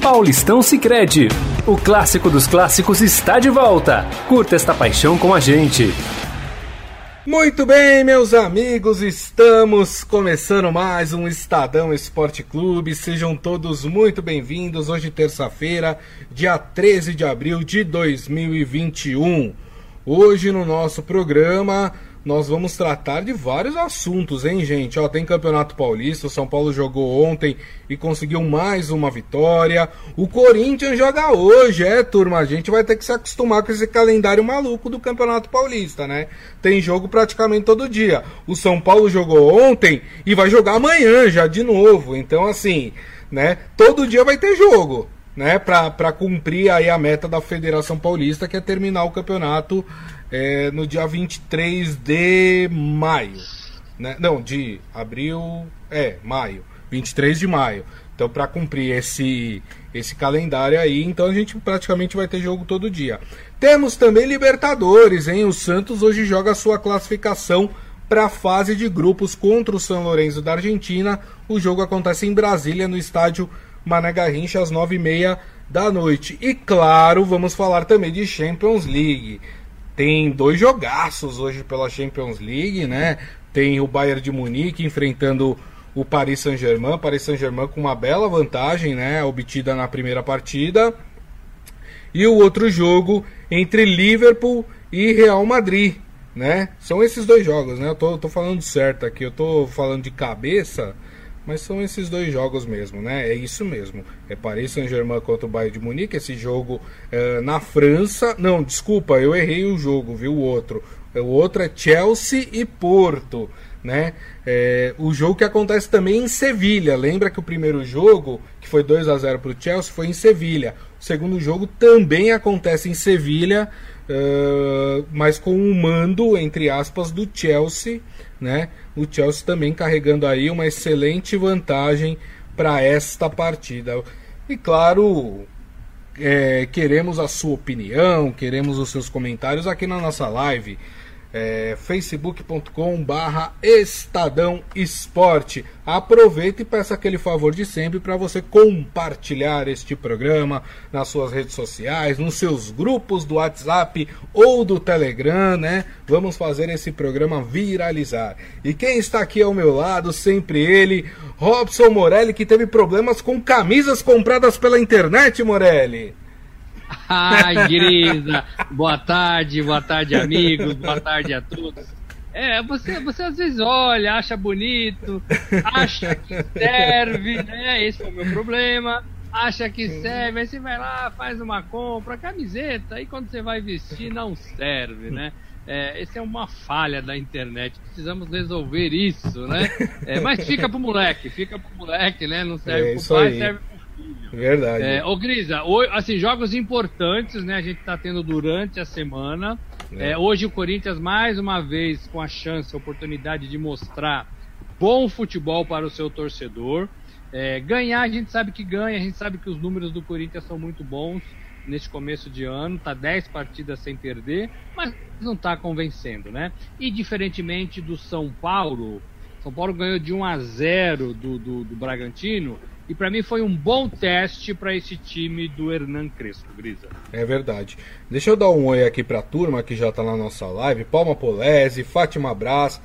Paulistão Sicredi. O clássico dos clássicos está de volta. Curta esta paixão com a gente. Muito bem, meus amigos, estamos começando mais um Estadão Esporte Clube. Sejam todos muito bem-vindos. Hoje, terça-feira, dia 13 de abril de 2021. Hoje, no nosso programa, nós vamos tratar de vários assuntos, hein, gente? Ó, tem Campeonato Paulista, o São Paulo jogou ontem e conseguiu mais uma vitória. O Corinthians joga hoje, é, turma. A gente vai ter que se acostumar com esse calendário maluco do Campeonato Paulista, né? Tem jogo praticamente todo dia. O São Paulo jogou ontem e vai jogar amanhã já de novo. Então, assim, né? Todo dia vai ter jogo né, para cumprir aí a meta da Federação Paulista, que é terminar o campeonato é, no dia 23 de maio. Né? Não, de abril. É, maio. 23 de maio. Então, para cumprir esse, esse calendário aí, então a gente praticamente vai ter jogo todo dia. Temos também Libertadores, hein? O Santos hoje joga sua classificação para a fase de grupos contra o São Lourenço da Argentina. O jogo acontece em Brasília, no estádio Mané Garrincha, às 9h30 da noite. E claro, vamos falar também de Champions League. Tem dois jogaços hoje pela Champions League, né? Tem o Bayern de Munique enfrentando o Paris Saint-Germain. Paris Saint-Germain com uma bela vantagem, né? Obtida na primeira partida. E o outro jogo entre Liverpool e Real Madrid, né? São esses dois jogos, né? Eu tô, tô falando certo aqui, eu tô falando de cabeça. Mas são esses dois jogos mesmo, né? É isso mesmo. É Paris Saint-Germain contra o Bayern de Munique. Esse jogo é, na França. Não, desculpa, eu errei o jogo, viu? O outro. O outro é Chelsea e Porto, né? É, o jogo que acontece também em Sevilha. Lembra que o primeiro jogo, que foi 2 a 0 para o Chelsea, foi em Sevilha. O segundo jogo também acontece em Sevilha, uh, mas com o um mando, entre aspas, do Chelsea, né? o Chelsea também carregando aí uma excelente vantagem para esta partida. E claro, é, queremos a sua opinião, queremos os seus comentários aqui na nossa live é, facebook.com barra Estadão Esporte. Aproveita e peça aquele favor de sempre para você compartilhar este programa nas suas redes sociais, nos seus grupos do WhatsApp ou do Telegram, né? Vamos fazer esse programa viralizar. E quem está aqui ao meu lado, sempre ele, Robson Morelli, que teve problemas com camisas compradas pela internet, Morelli. Ai, Grisa, boa tarde, boa tarde, amigos, boa tarde a todos. É, você, você às vezes olha, acha bonito, acha que serve, né? Esse é o meu problema. Acha que serve, aí você vai lá, faz uma compra, camiseta, aí quando você vai vestir não serve, né? É, essa é uma falha da internet. Precisamos resolver isso, né? É, mas fica pro moleque, fica pro moleque, né? Não serve é pro pai, aí. serve Verdade. É, ô Grisa, assim, jogos importantes, né? A gente tá tendo durante a semana. É. É, hoje o Corinthians, mais uma vez, com a chance, a oportunidade de mostrar bom futebol para o seu torcedor. É, ganhar, a gente sabe que ganha, a gente sabe que os números do Corinthians são muito bons neste começo de ano, tá 10 partidas sem perder, mas não tá convencendo, né? E diferentemente do São Paulo, São Paulo ganhou de 1 a 0 do, do, do Bragantino, e para mim foi um bom teste para esse time do Hernan Crespo, Grisa. É verdade. Deixa eu dar um oi aqui para a turma que já está na nossa live. Palma Polese, Fátima Brás,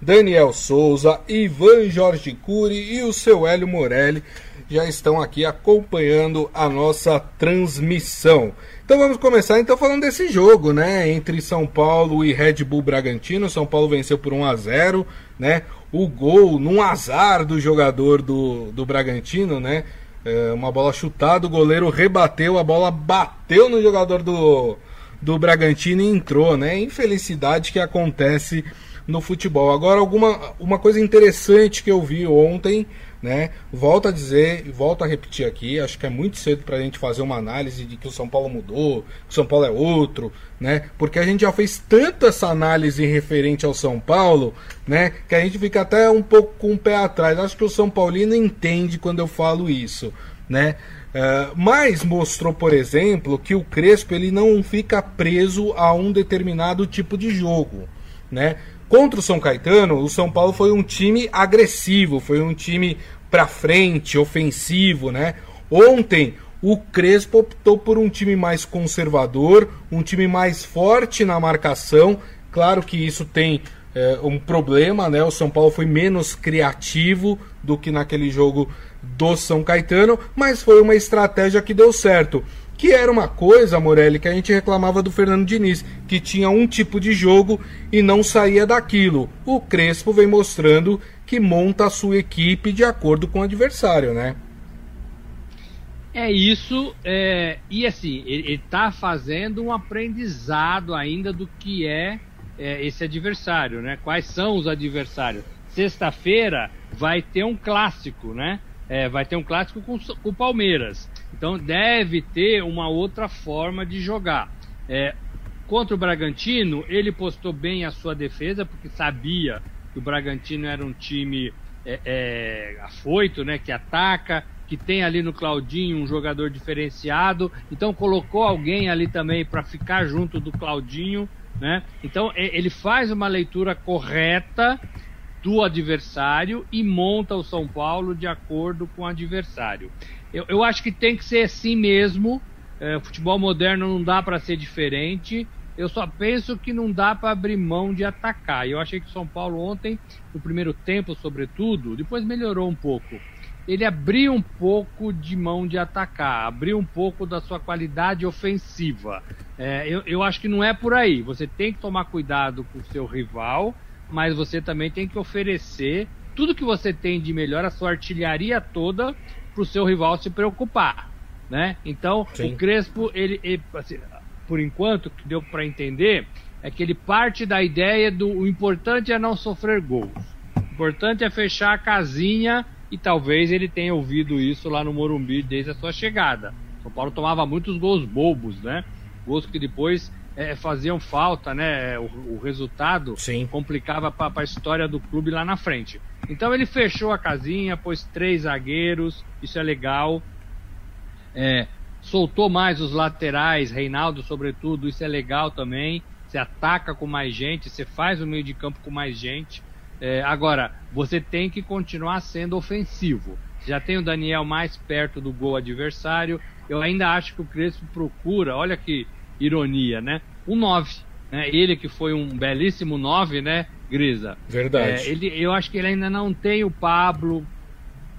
Daniel Souza, Ivan Jorge Cury e o seu Hélio Morelli já estão aqui acompanhando a nossa transmissão. Então vamos começar então falando desse jogo, né, entre São Paulo e Red Bull Bragantino. São Paulo venceu por 1 a 0, né? O gol num azar do jogador do, do Bragantino, né? É, uma bola chutada, o goleiro rebateu, a bola bateu no jogador do, do Bragantino e entrou, né? Infelicidade que acontece no futebol. Agora, alguma uma coisa interessante que eu vi ontem né? Volto a dizer, volto a repetir aqui, acho que é muito cedo para a gente fazer uma análise de que o São Paulo mudou, que o São Paulo é outro, né? Porque a gente já fez tanto essa análise referente ao São Paulo, né? Que a gente fica até um pouco com o pé atrás. Acho que o São Paulino entende quando eu falo isso, né? Uh, mas mostrou, por exemplo, que o Crespo ele não fica preso a um determinado tipo de jogo, né? Contra o São Caetano, o São Paulo foi um time agressivo, foi um time para frente, ofensivo, né? Ontem o Crespo optou por um time mais conservador, um time mais forte na marcação. Claro que isso tem é, um problema, né? O São Paulo foi menos criativo do que naquele jogo do São Caetano, mas foi uma estratégia que deu certo. Que era uma coisa, Morelli, que a gente reclamava do Fernando Diniz, que tinha um tipo de jogo e não saía daquilo. O Crespo vem mostrando que monta a sua equipe de acordo com o adversário, né? É isso, é, e assim, ele está fazendo um aprendizado ainda do que é, é, esse adversário, né? Quais são os adversários? Sexta-feira vai ter um clássico, né? É, vai ter um clássico com o Palmeiras. Então deve ter uma outra forma de jogar. É, contra o Bragantino, ele postou bem a sua defesa, porque sabia que o Bragantino era um time é, é, afoito, né? Que ataca, que tem ali no Claudinho um jogador diferenciado, então colocou alguém ali também para ficar junto do Claudinho, né? Então ele faz uma leitura correta do adversário e monta o São Paulo de acordo com o adversário. Eu, eu acho que tem que ser assim mesmo. É, futebol moderno não dá para ser diferente. Eu só penso que não dá para abrir mão de atacar. Eu achei que o São Paulo ontem, no primeiro tempo, sobretudo, depois melhorou um pouco ele abriu um pouco de mão de atacar, abriu um pouco da sua qualidade ofensiva. É, eu, eu acho que não é por aí. Você tem que tomar cuidado com o seu rival, mas você também tem que oferecer tudo que você tem de melhor, a sua artilharia toda, para o seu rival se preocupar. Né? Então, Sim. o Crespo, ele, ele assim, por enquanto, que deu para entender, é que ele parte da ideia do o importante é não sofrer gols. O importante é fechar a casinha e talvez ele tenha ouvido isso lá no Morumbi desde a sua chegada. São Paulo tomava muitos gols bobos, né? Gols que depois é, faziam falta, né? O, o resultado Sim. complicava para a história do clube lá na frente. Então ele fechou a casinha, pôs três zagueiros, isso é legal. É, soltou mais os laterais, Reinaldo sobretudo, isso é legal também. Você ataca com mais gente, você faz o meio de campo com mais gente. É, agora, você tem que continuar sendo ofensivo. Já tem o Daniel mais perto do gol adversário. Eu ainda acho que o Crespo procura, olha que ironia, né? Um 9. Né? Ele que foi um belíssimo 9, né, Grisa? Verdade. É, ele, eu acho que ele ainda não tem o Pablo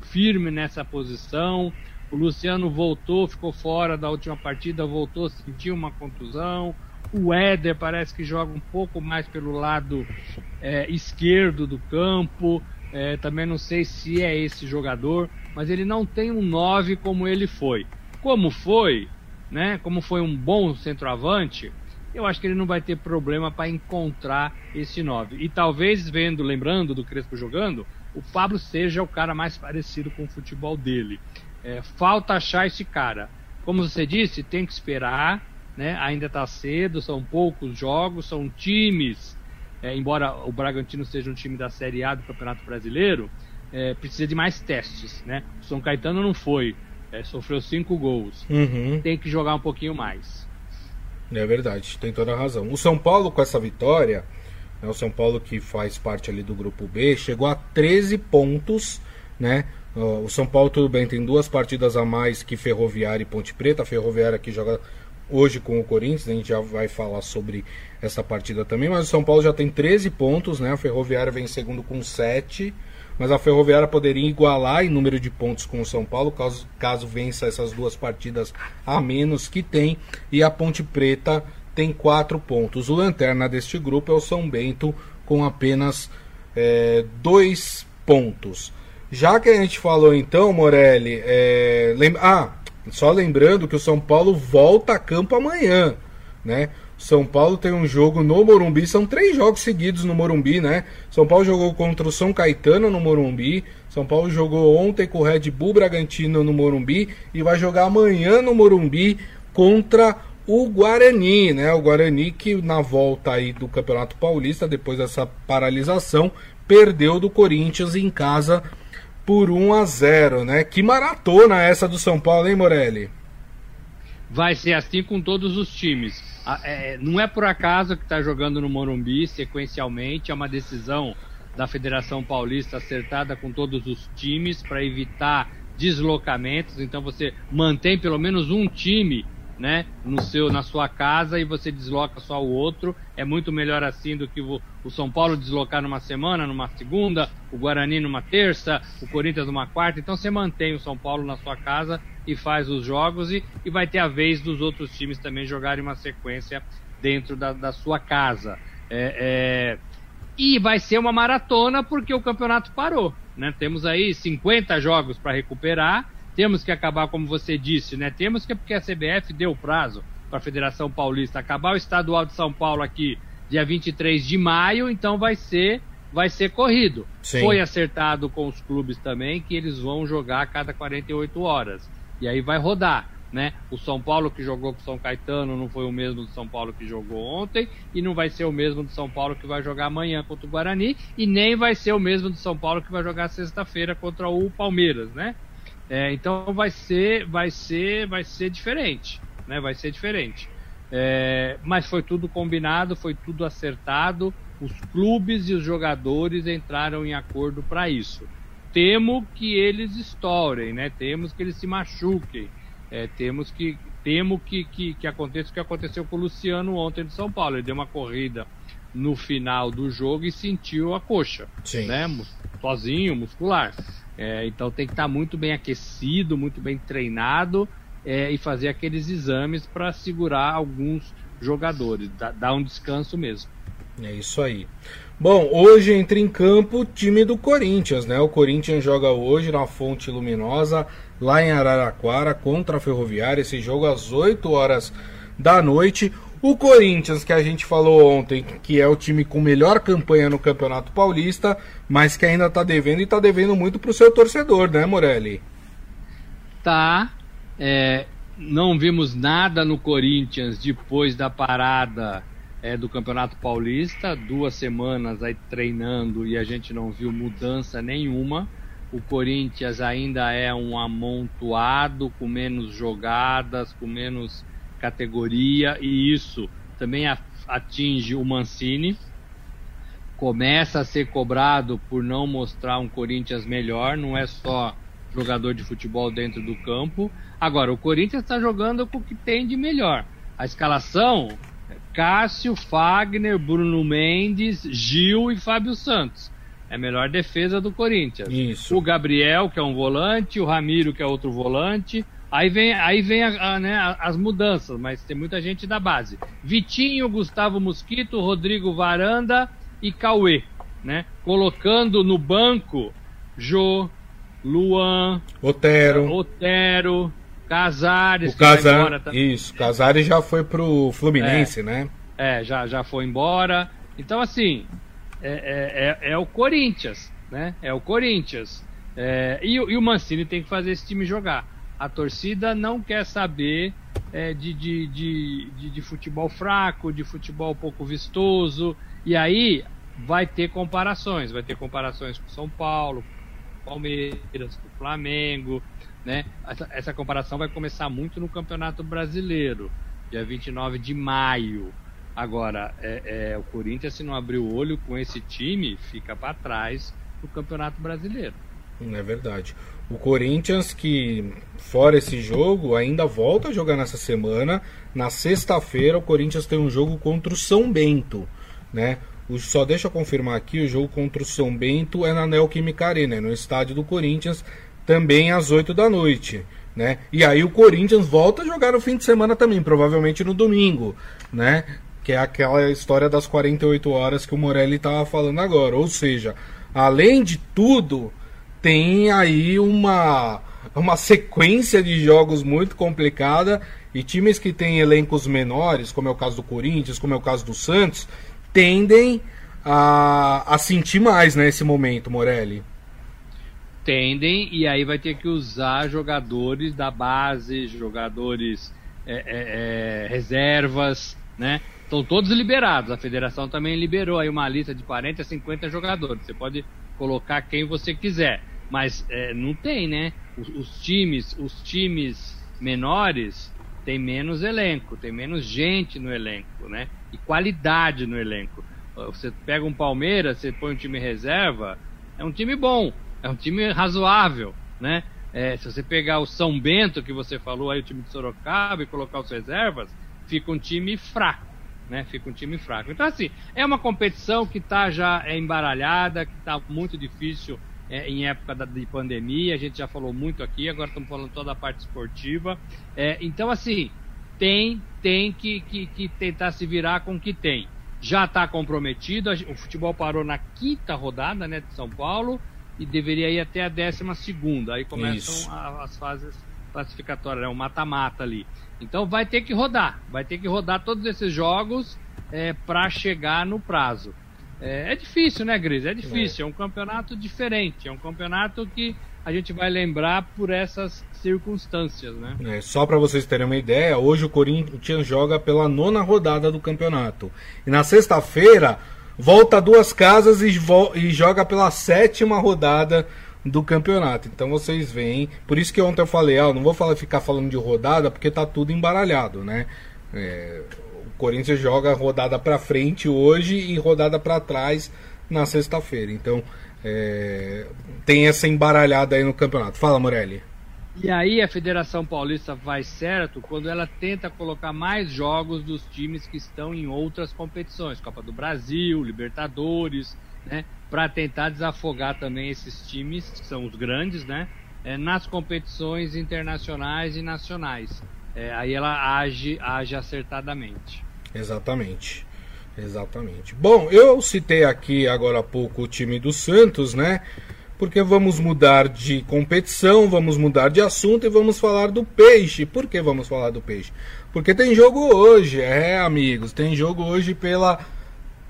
firme nessa posição. O Luciano voltou, ficou fora da última partida, voltou, sentiu uma contusão. O Éder parece que joga um pouco mais pelo lado é, esquerdo do campo. É, também não sei se é esse jogador, mas ele não tem um 9 como ele foi. Como foi, né? Como foi um bom centroavante, eu acho que ele não vai ter problema para encontrar esse 9. E talvez vendo, lembrando do Crespo jogando, o Pablo seja o cara mais parecido com o futebol dele. É, falta achar esse cara. Como você disse, tem que esperar né? Ainda está cedo, são poucos jogos, são times, é, embora o Bragantino seja um time da Série A do Campeonato Brasileiro, é, precisa de mais testes, né? O São Caetano não foi, é, sofreu cinco gols, uhum. tem que jogar um pouquinho mais. É verdade, tem toda a razão. O São Paulo com essa vitória, né, o São Paulo que faz parte ali do grupo B, chegou a 13 pontos, né? O São Paulo, tudo bem, tem duas partidas a mais que Ferroviária e Ponte Preta. A Ferroviária que joga hoje com o Corinthians, a gente já vai falar sobre essa partida também, mas o São Paulo já tem 13 pontos, né? A Ferroviária vem em segundo com 7, mas a Ferroviária poderia igualar em número de pontos com o São Paulo, caso, caso vença essas duas partidas a menos que tem, e a Ponte Preta tem 4 pontos. O lanterna deste grupo é o São Bento com apenas 2 é, pontos. Já que a gente falou então, Morelli, é, ah, só lembrando que o São Paulo volta a campo amanhã, né? São Paulo tem um jogo no Morumbi, são três jogos seguidos no Morumbi, né? São Paulo jogou contra o São Caetano no Morumbi, São Paulo jogou ontem com o Red Bull Bragantino no Morumbi e vai jogar amanhã no Morumbi contra o Guarani, né? O Guarani que na volta aí do Campeonato Paulista, depois dessa paralisação, perdeu do Corinthians em casa por 1 a 0, né? Que maratona essa do São Paulo, hein, Morelli? Vai ser assim com todos os times. É, não é por acaso que está jogando no Morumbi sequencialmente, é uma decisão da Federação Paulista acertada com todos os times para evitar deslocamentos, então você mantém pelo menos um time né, no seu, na sua casa e você desloca só o outro. É muito melhor assim do que o, o, São Paulo deslocar numa semana, numa segunda, o Guarani numa terça, o Corinthians numa quarta. Então você mantém o São Paulo na sua casa e faz os jogos e, e vai ter a vez dos outros times também jogarem uma sequência dentro da, da sua casa. É, é... E vai ser uma maratona porque o campeonato parou. Né? Temos aí 50 jogos para recuperar temos que acabar, como você disse, né? Temos que, porque a CBF deu prazo para a Federação Paulista acabar o estadual de São Paulo aqui dia 23 de maio, então vai ser vai ser corrido. Sim. Foi acertado com os clubes também que eles vão jogar a cada 48 horas. E aí vai rodar, né? O São Paulo que jogou com o São Caetano não foi o mesmo do São Paulo que jogou ontem e não vai ser o mesmo do São Paulo que vai jogar amanhã contra o Guarani e nem vai ser o mesmo do São Paulo que vai jogar sexta-feira contra o Palmeiras, né? É, então vai ser, vai ser, vai ser diferente, né? Vai ser diferente. É, mas foi tudo combinado, foi tudo acertado. Os clubes e os jogadores entraram em acordo para isso. Temo que eles estourem, né? Temos que eles se machuquem. É, temos que temo que, que, que aconteça o que aconteceu com o Luciano ontem de São Paulo. Ele deu uma corrida no final do jogo e sentiu a coxa, Sim. né? Sozinho, muscular. É, então tem que estar muito bem aquecido, muito bem treinado é, e fazer aqueles exames para segurar alguns jogadores, dar um descanso mesmo. É isso aí. Bom, hoje entra em campo o time do Corinthians, né? O Corinthians joga hoje na Fonte Luminosa, lá em Araraquara, contra a Ferroviária. Esse jogo às 8 horas da noite. O Corinthians, que a gente falou ontem, que é o time com melhor campanha no Campeonato Paulista, mas que ainda está devendo e está devendo muito para o seu torcedor, né, Morelli? Tá. É, não vimos nada no Corinthians depois da parada é, do Campeonato Paulista, duas semanas aí treinando e a gente não viu mudança nenhuma. O Corinthians ainda é um amontoado, com menos jogadas, com menos categoria e isso também atinge o Mancini. Começa a ser cobrado por não mostrar um Corinthians melhor, não é só jogador de futebol dentro do campo. Agora, o Corinthians está jogando com o que tem de melhor. A escalação: Cássio, Fagner, Bruno Mendes, Gil e Fábio Santos. É a melhor defesa do Corinthians. Isso. O Gabriel, que é um volante, o Ramiro, que é outro volante, Aí vem, aí vem a, a, né, as mudanças, mas tem muita gente da base. Vitinho, Gustavo Mosquito, Rodrigo Varanda e Cauê, né? Colocando no banco Jô, Luan, Otero, Otero, Casares. O Casares, isso, Casares já foi pro Fluminense, é, né? É, já, já foi embora. Então, assim, é, é, é, é o Corinthians, né? É o Corinthians. É, e, e o Mancini tem que fazer esse time jogar. A torcida não quer saber é, de, de, de, de, futebol fraco, de futebol pouco vistoso. E aí vai ter comparações. Vai ter comparações com São Paulo, com Palmeiras, com Flamengo. Né? Essa, essa comparação vai começar muito no Campeonato Brasileiro, dia 29 de maio. Agora, é, é, o Corinthians, se não abrir o olho com esse time, fica para trás do Campeonato Brasileiro. É verdade. O Corinthians, que fora esse jogo, ainda volta a jogar nessa semana. Na sexta-feira, o Corinthians tem um jogo contra o São Bento, né? O, só deixa eu confirmar aqui, o jogo contra o São Bento é na Neoquímica Arena, no estádio do Corinthians, também às 8 da noite, né? E aí o Corinthians volta a jogar no fim de semana também, provavelmente no domingo, né? Que é aquela história das 48 horas que o Morelli estava falando agora. Ou seja, além de tudo, tem aí uma, uma sequência de jogos muito complicada e times que têm elencos menores, como é o caso do Corinthians, como é o caso do Santos, tendem a, a sentir mais nesse momento, Morelli. Tendem, e aí vai ter que usar jogadores da base, jogadores é, é, é, reservas, né? Estão todos liberados. A federação também liberou aí uma lista de 40 a 50 jogadores. Você pode colocar quem você quiser. Mas é, não tem, né? Os, os, times, os times menores têm menos elenco, tem menos gente no elenco, né? E qualidade no elenco. Você pega um Palmeiras, você põe um time reserva, é um time bom, é um time razoável, né? É, se você pegar o São Bento, que você falou aí, o time de Sorocaba, e colocar os reservas, fica um time fraco, né? Fica um time fraco. Então, assim, é uma competição que está já é embaralhada, que está muito difícil é, em época da, de pandemia, a gente já falou muito aqui, agora estamos falando toda a parte esportiva. É, então, assim, tem, tem que, que, que tentar se virar com o que tem. Já está comprometido, o futebol parou na quinta rodada né, de São Paulo e deveria ir até a décima segunda. Aí começam a, as fases classificatórias, né, o mata-mata ali. Então vai ter que rodar, vai ter que rodar todos esses jogos é, para chegar no prazo. É, é, difícil, né, Gris? É difícil, é. é um campeonato diferente, é um campeonato que a gente vai lembrar por essas circunstâncias, né? É, só para vocês terem uma ideia, hoje o Corinthians joga pela nona rodada do campeonato. E na sexta-feira volta duas casas e, e, joga pela sétima rodada do campeonato. Então vocês veem, por isso que ontem eu falei, ah, não vou falar, ficar falando de rodada porque tá tudo embaralhado, né? É, Corinthians joga rodada para frente hoje e rodada para trás na sexta-feira. Então é, tem essa embaralhada aí no campeonato. Fala, Morelli. E aí a Federação Paulista vai certo quando ela tenta colocar mais jogos dos times que estão em outras competições, Copa do Brasil, Libertadores, né, para tentar desafogar também esses times, que são os grandes, né, é, nas competições internacionais e nacionais. É, aí ela age, age acertadamente. Exatamente. Exatamente. Bom, eu citei aqui agora há pouco o time do Santos, né? Porque vamos mudar de competição, vamos mudar de assunto e vamos falar do peixe. Por que vamos falar do peixe? Porque tem jogo hoje, é, amigos, tem jogo hoje pela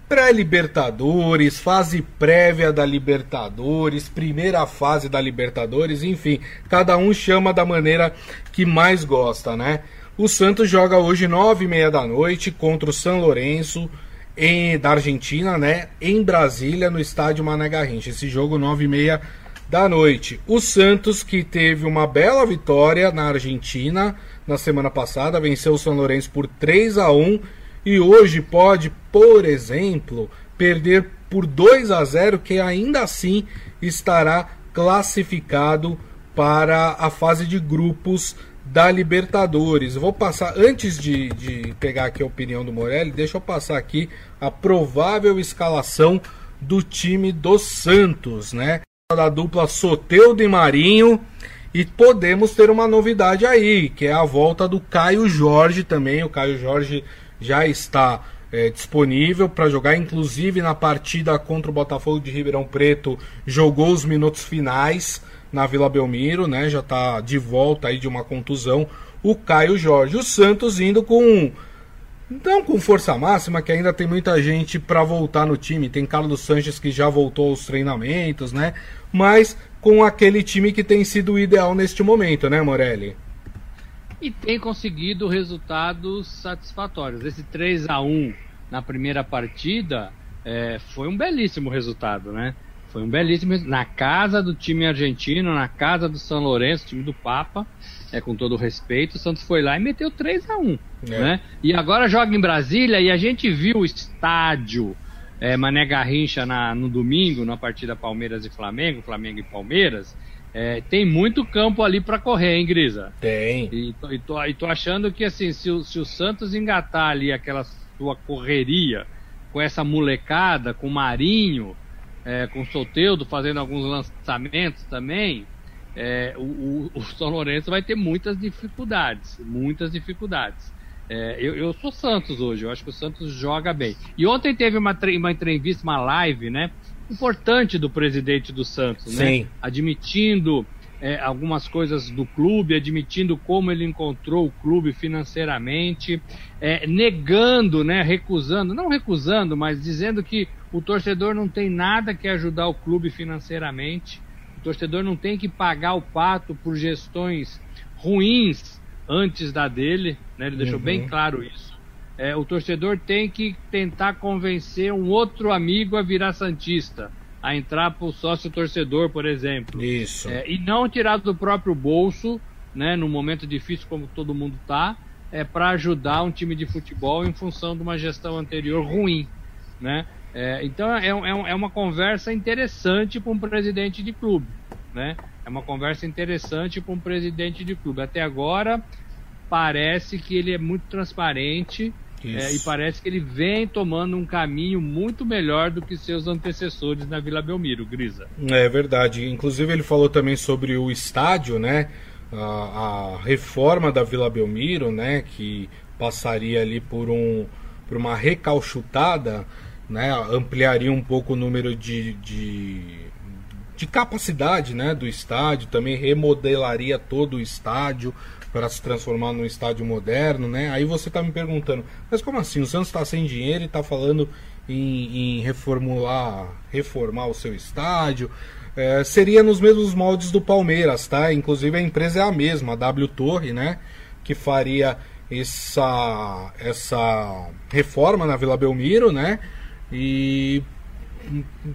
pré-Libertadores, fase prévia da Libertadores, primeira fase da Libertadores, enfim, cada um chama da maneira que mais gosta, né? O Santos joga hoje nove e meia da noite contra o São Lourenço em, da Argentina, né? Em Brasília, no estádio Mané Garrincha. Esse jogo 9 e meia da noite. O Santos, que teve uma bela vitória na Argentina na semana passada, venceu o São Lourenço por 3 a 1 e hoje pode, por exemplo, perder por 2 a 0, que ainda assim estará classificado para a fase de grupos da Libertadores. vou passar, antes de, de pegar aqui a opinião do Morelli, deixa eu passar aqui a provável escalação do time do Santos, né? Da dupla Soteudo e Marinho. E podemos ter uma novidade aí, que é a volta do Caio Jorge também. O Caio Jorge já está é, disponível para jogar, inclusive na partida contra o Botafogo de Ribeirão Preto, jogou os minutos finais na Vila Belmiro, né? Já está de volta aí de uma contusão. O Caio Jorge, o Santos indo com não com força máxima, que ainda tem muita gente para voltar no time. Tem Carlos Sanches que já voltou aos treinamentos, né? Mas com aquele time que tem sido o ideal neste momento, né, Morelli? E tem conseguido resultados satisfatórios. Esse 3 a 1 na primeira partida é, foi um belíssimo resultado, né? Foi um belíssimo na casa do time argentino, na casa do São Lourenço, time do Papa, é com todo o respeito, o Santos foi lá e meteu 3 a 1 é. né? E agora joga em Brasília e a gente viu o estádio é, Mané Garrincha na, no domingo, na partida Palmeiras e Flamengo, Flamengo e Palmeiras. É, tem muito campo ali para correr, hein, Grisa? Tem. E tô, e, tô, e tô achando que assim, se o, se o Santos engatar ali aquela sua correria com essa molecada, com o Marinho, é, com o Soteudo fazendo alguns lançamentos também, é, o, o, São Lourenço vai ter muitas dificuldades, muitas dificuldades. É, eu, eu, sou Santos hoje, eu acho que o Santos joga bem. E ontem teve uma, uma entrevista, uma live, né, importante do presidente do Santos, né, Sim. né, admitindo é, algumas coisas do clube, admitindo como ele encontrou o clube financeiramente, é, negando, né, recusando, não recusando, mas dizendo que o torcedor não tem nada que ajudar o clube financeiramente. O torcedor não tem que pagar o pato por gestões ruins antes da dele. Né? Ele deixou uhum. bem claro isso. É, o torcedor tem que tentar convencer um outro amigo a virar Santista, a entrar para o sócio torcedor, por exemplo. Isso. É, e não tirar do próprio bolso, né, num momento difícil como todo mundo está, é, para ajudar um time de futebol em função de uma gestão anterior ruim. Né? É, então é, é, é, uma conversa interessante para um presidente de clube, né? é uma conversa interessante com o presidente de clube. Até agora, parece que ele é muito transparente é, e parece que ele vem tomando um caminho muito melhor do que seus antecessores na Vila Belmiro, Grisa. É verdade. Inclusive ele falou também sobre o estádio, né? A, a reforma da Vila Belmiro, né? Que passaria ali por um por uma recalchutada, né? Ampliaria um pouco o número de, de, de capacidade, né? Do estádio. Também remodelaria todo o estádio para se transformar num estádio moderno, né? Aí você está me perguntando, mas como assim? O Santos está sem dinheiro e está falando em, em, reformular, reformar o seu estádio? É, seria nos mesmos moldes do Palmeiras, tá? Inclusive a empresa é a mesma, a W Torre, né? Que faria essa, essa reforma na Vila Belmiro, né? E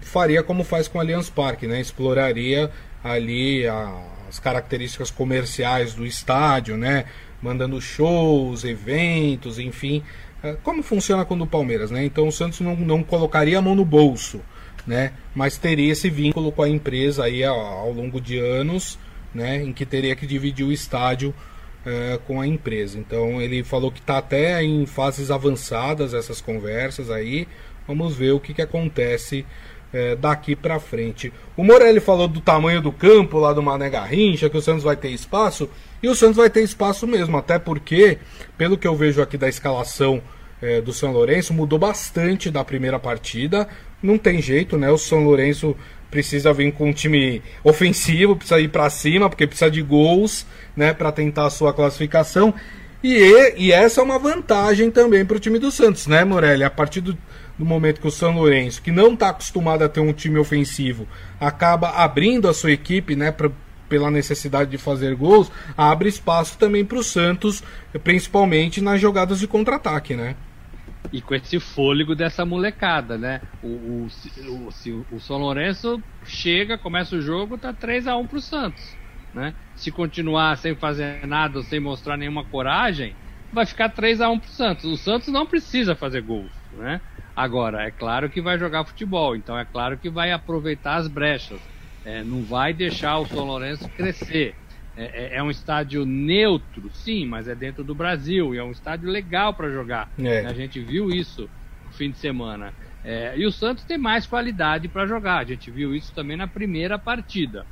faria como faz com o Allianz Parque, né? Exploraria ali a as características comerciais do estádio, né? Mandando shows, eventos, enfim. É, como funciona quando o Palmeiras, né? Então o Santos não, não colocaria a mão no bolso, né? Mas teria esse vínculo com a empresa aí ao, ao longo de anos, né? Em que teria que dividir o estádio é, com a empresa. Então ele falou que está até em fases avançadas essas conversas aí. Vamos ver o que, que acontece é, daqui para frente. O Morelli falou do tamanho do campo lá do Mané Garrincha, que o Santos vai ter espaço, e o Santos vai ter espaço mesmo, até porque, pelo que eu vejo aqui da escalação é, do São Lourenço, mudou bastante da primeira partida. Não tem jeito, né? O São Lourenço precisa vir com um time ofensivo, precisa ir para cima, porque precisa de gols, né, para tentar a sua classificação. E, e essa é uma vantagem também para o time do Santos, né, Morelli? A partir do, no momento que o São Lourenço, que não está acostumado a ter um time ofensivo, acaba abrindo a sua equipe, né, pra, pela necessidade de fazer gols, abre espaço também para o Santos, principalmente nas jogadas de contra-ataque, né? E com esse fôlego dessa molecada, né? O, o, o, o São Lourenço chega, começa o jogo, tá 3 a 1 pro Santos, né? Se continuar sem fazer nada, sem mostrar nenhuma coragem, vai ficar 3 a 1 pro Santos. O Santos não precisa fazer gols, né? Agora, é claro que vai jogar futebol, então é claro que vai aproveitar as brechas. É, não vai deixar o São Lourenço crescer. É, é, é, um estádio neutro, sim, mas é dentro do Brasil e é um estádio legal para jogar. É. A gente viu isso no fim de semana. É, e o Santos tem mais qualidade para jogar. A gente viu isso também na primeira partida.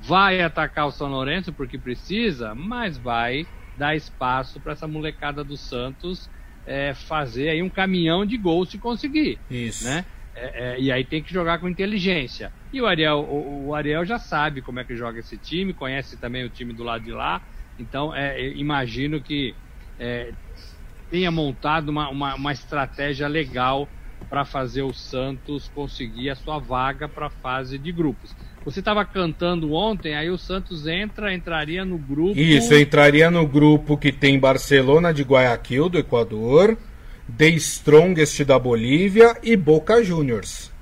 Vai atacar o São Lourenço porque precisa, mas vai dar espaço para essa molecada do Santos é, fazer aí um caminhão de gols se conseguir. Isso. Né? É, é, e aí tem que jogar com inteligência. E o Ariel, o, o, Ariel já sabe como é que joga esse time, conhece também o time do lado de lá. Então, é, imagino que é, tenha montado uma, uma, uma estratégia legal para fazer o Santos conseguir a sua vaga para a fase de grupos. Você estava cantando ontem, aí o Santos entra, entraria no grupo. Isso, entraria no grupo que tem Barcelona de Guayaquil, do Equador, The Strongest da Bolívia e Boca Juniors.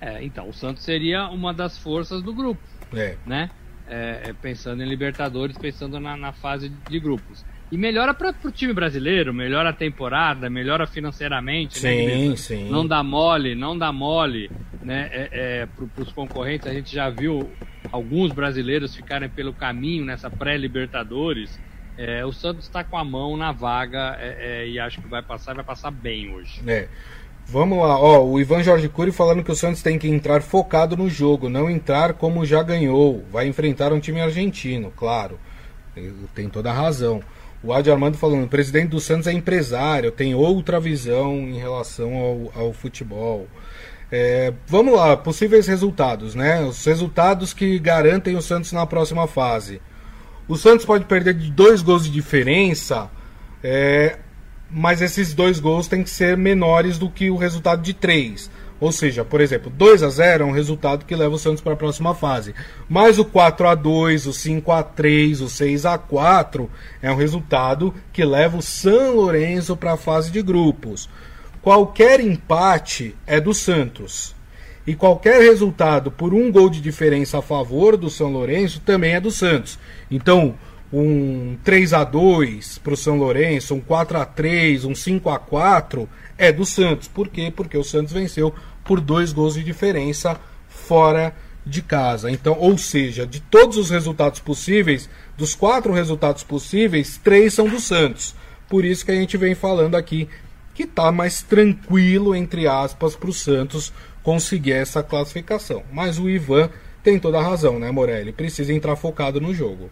É, então, o Santos seria uma das forças do grupo. É. Né? É, é pensando em Libertadores, pensando na, na fase de grupos. E melhora para o time brasileiro, melhora a temporada, melhora financeiramente. Né, sim, né, sim. Não dá mole, não dá mole né, é, é, para os concorrentes. A gente já viu alguns brasileiros ficarem pelo caminho nessa pré-Libertadores. É, o Santos está com a mão na vaga é, é, e acho que vai passar, vai passar bem hoje. É. Vamos lá, ó, o Ivan Jorge Cury falando que o Santos tem que entrar focado no jogo, não entrar como já ganhou. Vai enfrentar um time argentino, claro. Tem toda a razão. O Adi Armando falando, o presidente do Santos é empresário, tem outra visão em relação ao, ao futebol. É, vamos lá, possíveis resultados, né? Os resultados que garantem o Santos na próxima fase. O Santos pode perder de dois gols de diferença, é, mas esses dois gols têm que ser menores do que o resultado de três. Ou seja, por exemplo, 2 a 0 é um resultado que leva o Santos para a próxima fase. Mas o 4 a 2, o 5 a 3, o 6 a 4 é um resultado que leva o São Lourenço para a fase de grupos. Qualquer empate é do Santos. E qualquer resultado por um gol de diferença a favor do São Lourenço também é do Santos. Então, um 3 a 2 para o São Lourenço, um 4 a 3 um 5 a 4 é do Santos. Por quê? Porque o Santos venceu por dois gols de diferença fora de casa. Então, ou seja, de todos os resultados possíveis, dos quatro resultados possíveis, três são do Santos. Por isso que a gente vem falando aqui que está mais tranquilo, entre aspas, para o Santos conseguir essa classificação. Mas o Ivan tem toda a razão, né, Morelli? Precisa entrar focado no jogo.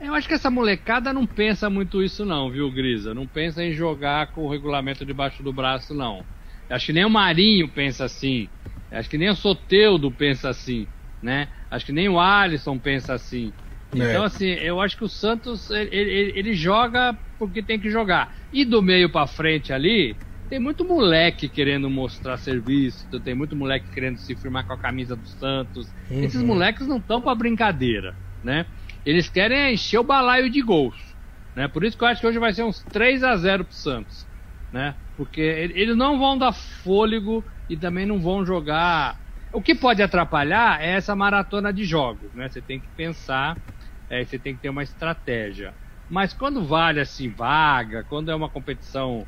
Eu acho que essa molecada não pensa muito isso não, viu, Grisa? Não pensa em jogar com o regulamento debaixo do braço, não. Acho que nem o Marinho pensa assim. Acho que nem o Soteudo pensa assim, né? Acho que nem o Alisson pensa assim. É. Então, assim, eu acho que o Santos, ele, ele, ele joga porque tem que jogar. E do meio para frente ali, tem muito moleque querendo mostrar serviço, tem muito moleque querendo se firmar com a camisa do Santos. Uhum. Esses moleques não estão para brincadeira, né? Eles querem encher o balaio de gols, né? Por isso que eu acho que hoje vai ser uns 3 a 0 pro Santos, né? Porque eles não vão dar fôlego e também não vão jogar. O que pode atrapalhar é essa maratona de jogos, né? Você tem que pensar, é, você tem que ter uma estratégia. Mas quando vale assim vaga, quando é uma competição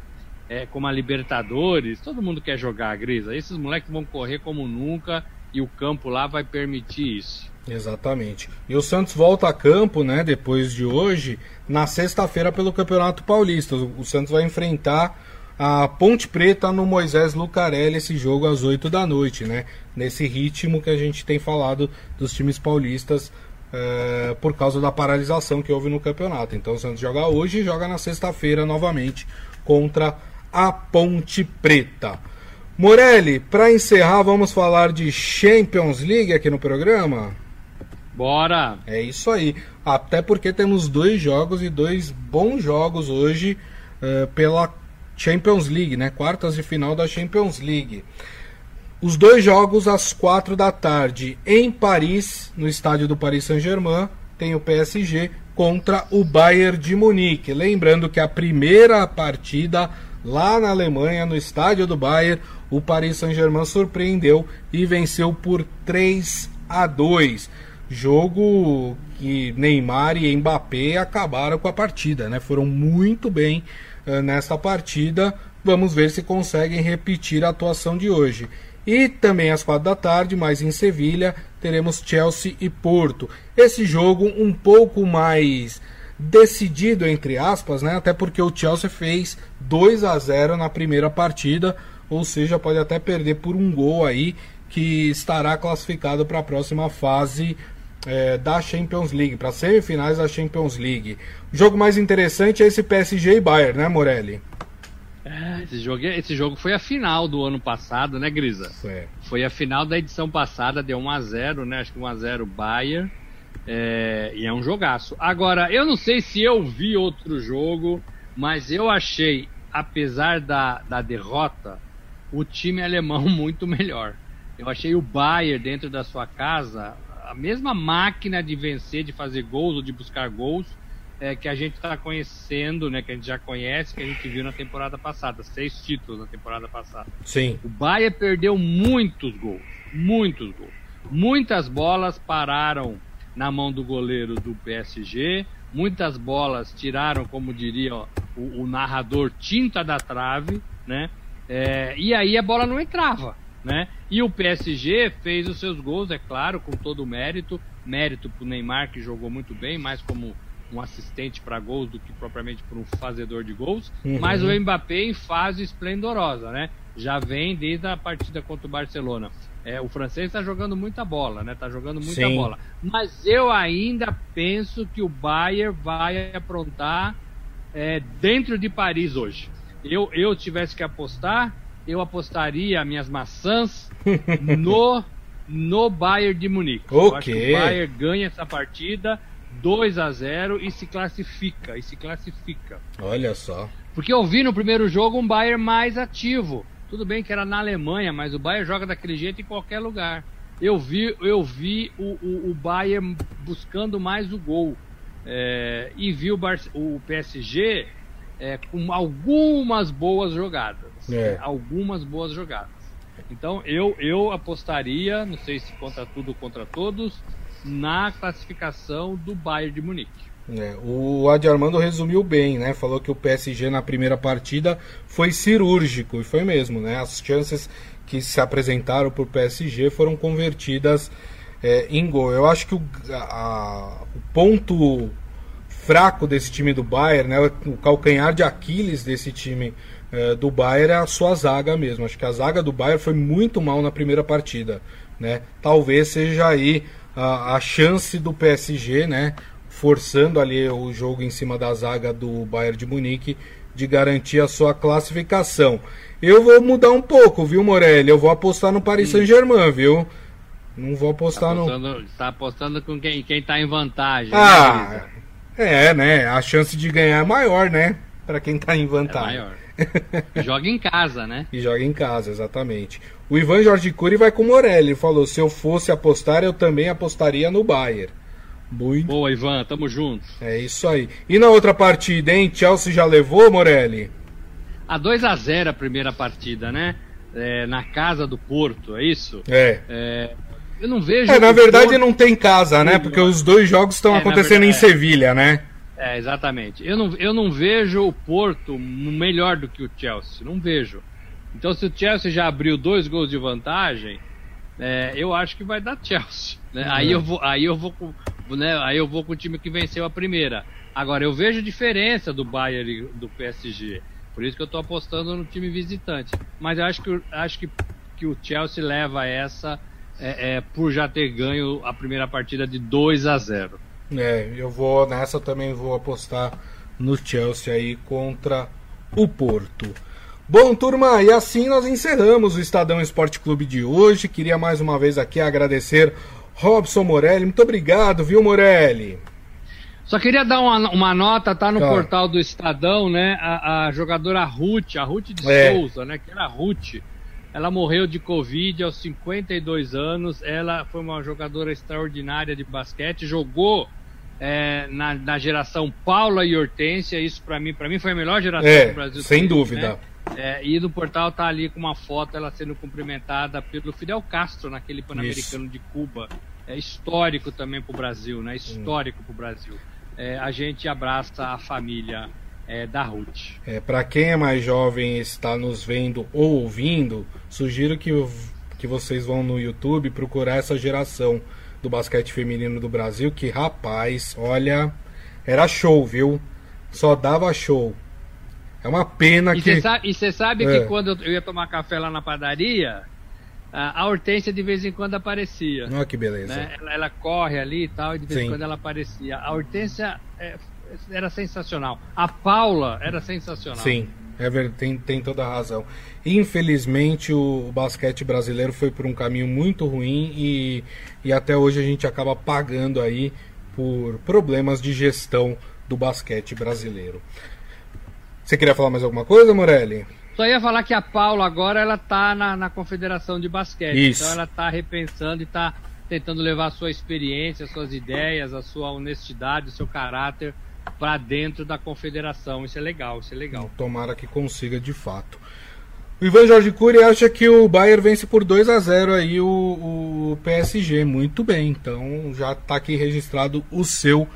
é, como a Libertadores, todo mundo quer jogar, Grisa. Esses moleques vão correr como nunca e o campo lá vai permitir isso. Exatamente. E o Santos volta a campo, né, depois de hoje, na sexta-feira pelo Campeonato Paulista. O Santos vai enfrentar a Ponte Preta no Moisés Lucarelli esse jogo às 8 da noite, né? Nesse ritmo que a gente tem falado dos times paulistas é, por causa da paralisação que houve no campeonato. Então o Santos joga hoje e joga na sexta-feira novamente contra a Ponte Preta. Morelli, para encerrar, vamos falar de Champions League aqui no programa? Bora! É isso aí. Até porque temos dois jogos e dois bons jogos hoje uh, pela Champions League, né? Quartas de final da Champions League. Os dois jogos às quatro da tarde em Paris, no estádio do Paris Saint-Germain, tem o PSG contra o Bayern de Munique. Lembrando que a primeira partida lá na Alemanha, no estádio do Bayern, o Paris Saint-Germain surpreendeu e venceu por 3 a 2. Jogo que Neymar e Mbappé acabaram com a partida, né? Foram muito bem nessa partida. Vamos ver se conseguem repetir a atuação de hoje. E também às quatro da tarde, mais em Sevilha, teremos Chelsea e Porto. Esse jogo um pouco mais decidido entre aspas, né? Até porque o Chelsea fez 2 a 0 na primeira partida, ou seja, pode até perder por um gol aí que estará classificado para a próxima fase é, da Champions League, para semifinais da Champions League. O jogo mais interessante é esse PSG e Bayern, né, Morelli? É, esse, jogo, é, esse jogo foi a final do ano passado, né, Grisa? Foi. Foi a final da edição passada, deu 1 a 0 né? Acho que 1 a 0 Bayern. É, e é um jogaço. Agora, eu não sei se eu vi outro jogo, mas eu achei, apesar da, da derrota, o time alemão muito melhor. Eu achei o Bayern dentro da sua casa a mesma máquina de vencer, de fazer gols ou de buscar gols é, que a gente está conhecendo, né? Que a gente já conhece, que a gente viu na temporada passada, seis títulos na temporada passada. Sim. O Bayern perdeu muitos gols, muitos gols, muitas bolas pararam na mão do goleiro do PSG. Muitas bolas tiraram, como diria ó, o, o, narrador, tinta da trave, né? É, e aí a bola não entrava, né? E o PSG fez os seus gols, é claro, com todo o mérito. Mérito para o Neymar, que jogou muito bem, mais como um assistente para gols do que propriamente por um fazedor de gols. Uhum. Mas o Mbappé em fase esplendorosa, né? Já vem desde a partida contra o Barcelona. É, o francês está jogando muita bola, né? Tá jogando muita Sim. bola. Mas eu ainda penso que o Bayern vai aprontar é, dentro de Paris hoje. Eu, eu tivesse que apostar, eu apostaria minhas maçãs no no Bayern de Munique. Okay. Eu acho que o Bayern ganha essa partida 2 a 0 e se classifica, e se classifica. Olha só. Porque eu vi no primeiro jogo um Bayern mais ativo. Tudo bem que era na Alemanha, mas o Bayern joga daquele jeito em qualquer lugar. Eu vi, eu vi o, o, o Bayern buscando mais o gol. É, e vi o, Bar o PSG é, com algumas boas jogadas. É. Algumas boas jogadas. Então eu, eu apostaria, não sei se contra tudo ou contra todos, na classificação do Bayern de Munique. É, o Adi Armando resumiu bem, né? Falou que o PSG na primeira partida foi cirúrgico, e foi mesmo, né? As chances que se apresentaram por PSG foram convertidas é, em gol. Eu acho que o, a, o ponto fraco desse time do Bayern, né, o calcanhar de Aquiles desse time é, do Bayern é a sua zaga mesmo. Acho que a zaga do Bayern foi muito mal na primeira partida. Né? Talvez seja aí a, a chance do PSG, né, forçando ali o jogo em cima da zaga do Bayern de Munique de garantir a sua classificação. Eu vou mudar um pouco, viu, Morelli? Eu vou apostar no Paris Saint-Germain, viu? Não vou apostar tá apostando, no. Tá apostando com quem, quem tá em vantagem. Né, ah, né, é, né? A chance de ganhar é maior, né? Para quem tá em vantagem. É maior. joga em casa, né? E joga em casa, exatamente. O Ivan Jorge Cury vai com o Morelli. Ele falou: se eu fosse apostar, eu também apostaria no Bayern. Muito. Boa, Ivan, tamo junto. É isso aí. E na outra partida, hein? Chelsea já levou, Morelli? A 2 a 0 a primeira partida, né? É, na casa do Porto, é isso? É. é eu não vejo. É, na verdade Porto... não tem casa, né? Porque os dois jogos estão é, acontecendo verdade, em Sevilha, né? É, exatamente. Eu não, eu não vejo o Porto melhor do que o Chelsea. Não vejo. Então, se o Chelsea já abriu dois gols de vantagem, é, eu acho que vai dar Chelsea. Né? Uhum. Aí eu vou, aí eu vou com, né? Aí eu vou com o time que venceu a primeira. Agora eu vejo diferença do Bayern e do PSG. Por isso que eu estou apostando no time visitante. Mas eu acho que, acho que, que o Chelsea leva essa é, é, por já ter ganho a primeira partida de 2 a 0. É, eu vou nessa também vou apostar no Chelsea aí contra o Porto. Bom, turma, e assim nós encerramos o Estadão Esporte Clube de hoje. Queria mais uma vez aqui agradecer Robson Morelli. Muito obrigado, viu, Morelli? Só queria dar uma, uma nota, tá no claro. portal do Estadão, né? A, a, jogadora Ruth, a Ruth de é. Souza, né? Que era a Ruth. Ela morreu de Covid aos 52 anos. Ela foi uma jogadora extraordinária de basquete, jogou é, na, na, geração Paula e Hortência. Isso para mim, para mim foi a melhor geração é, do Brasil. Sem dúvida. Né? É, e no portal tá ali com uma foto ela sendo cumprimentada pelo Fidel Castro naquele Pan-Americano de Cuba. É histórico também para o Brasil, né? Histórico hum. para o Brasil. É, a gente abraça a família é, da Ruth. É, para quem é mais jovem e está nos vendo ou ouvindo, sugiro que, que vocês vão no YouTube procurar essa geração do basquete feminino do Brasil, que rapaz, olha, era show, viu? Só dava show. É uma pena e que. Sabe, e você sabe é. que quando eu ia tomar café lá na padaria, a Hortência de vez em quando aparecia. Olha que beleza. Né? Ela, ela, corre ali e tal, e de vez Sim. em quando ela aparecia. A Hortência é, era sensacional. A Paula era sensacional. Sim, é verdade, tem, tem toda a razão. Infelizmente, o, o, basquete brasileiro foi por um caminho muito ruim e, e até hoje a gente acaba pagando aí por problemas de gestão do basquete brasileiro. Você queria falar mais alguma coisa, Morelli? Só ia falar que a Paula agora ela tá na, na Confederação de Basquete. Isso. Então ela tá repensando e tá tentando levar a sua experiência, as suas ideias, a sua honestidade, o seu caráter para dentro da confederação. Isso é legal, isso é legal. Tomara que consiga de fato. O Ivan Jorge Cury acha que o Bayern vence por 2 a 0 aí o, o PSG. Muito bem, então já está aqui registrado o seu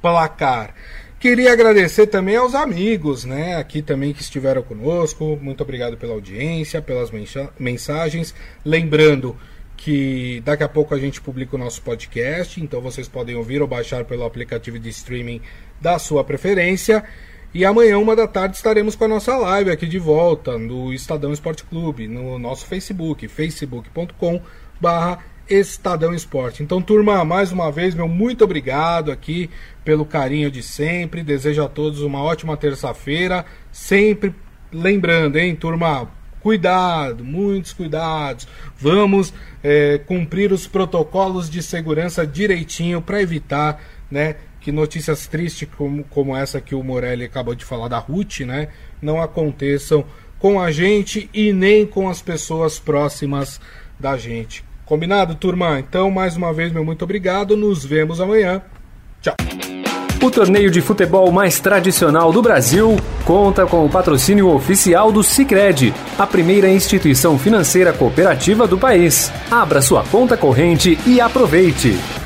placar. Queria agradecer também aos amigos, né, aqui também que estiveram conosco. Muito obrigado pela audiência, pelas mensagens. Lembrando que daqui a pouco a gente publica o nosso podcast, então vocês podem ouvir ou baixar pelo aplicativo de streaming da sua preferência. E amanhã, uma da tarde, estaremos com a nossa live aqui de volta no Estadão Esporte Clube, no nosso Facebook, facebook.com barra Estadão Esporte. Então, turma, mais uma vez, meu muito obrigado aqui pelo carinho de sempre. Desejo a todos uma ótima terça-feira. Sempre lembrando, hein, turma? Cuidado, muitos cuidados. Vamos é, cumprir os protocolos de segurança direitinho para evitar, né, que notícias tristes como, como essa que o Morelli acabou de falar da Ruth, né, não aconteçam com a gente e nem com as pessoas próximas da gente. Combinado, turma? Então, mais uma vez, meu muito obrigado. Nos vemos amanhã. Tchau. O torneio de futebol mais tradicional do Brasil conta com o patrocínio oficial do Sicredi, a primeira instituição financeira cooperativa do país. Abra sua conta corrente e aproveite.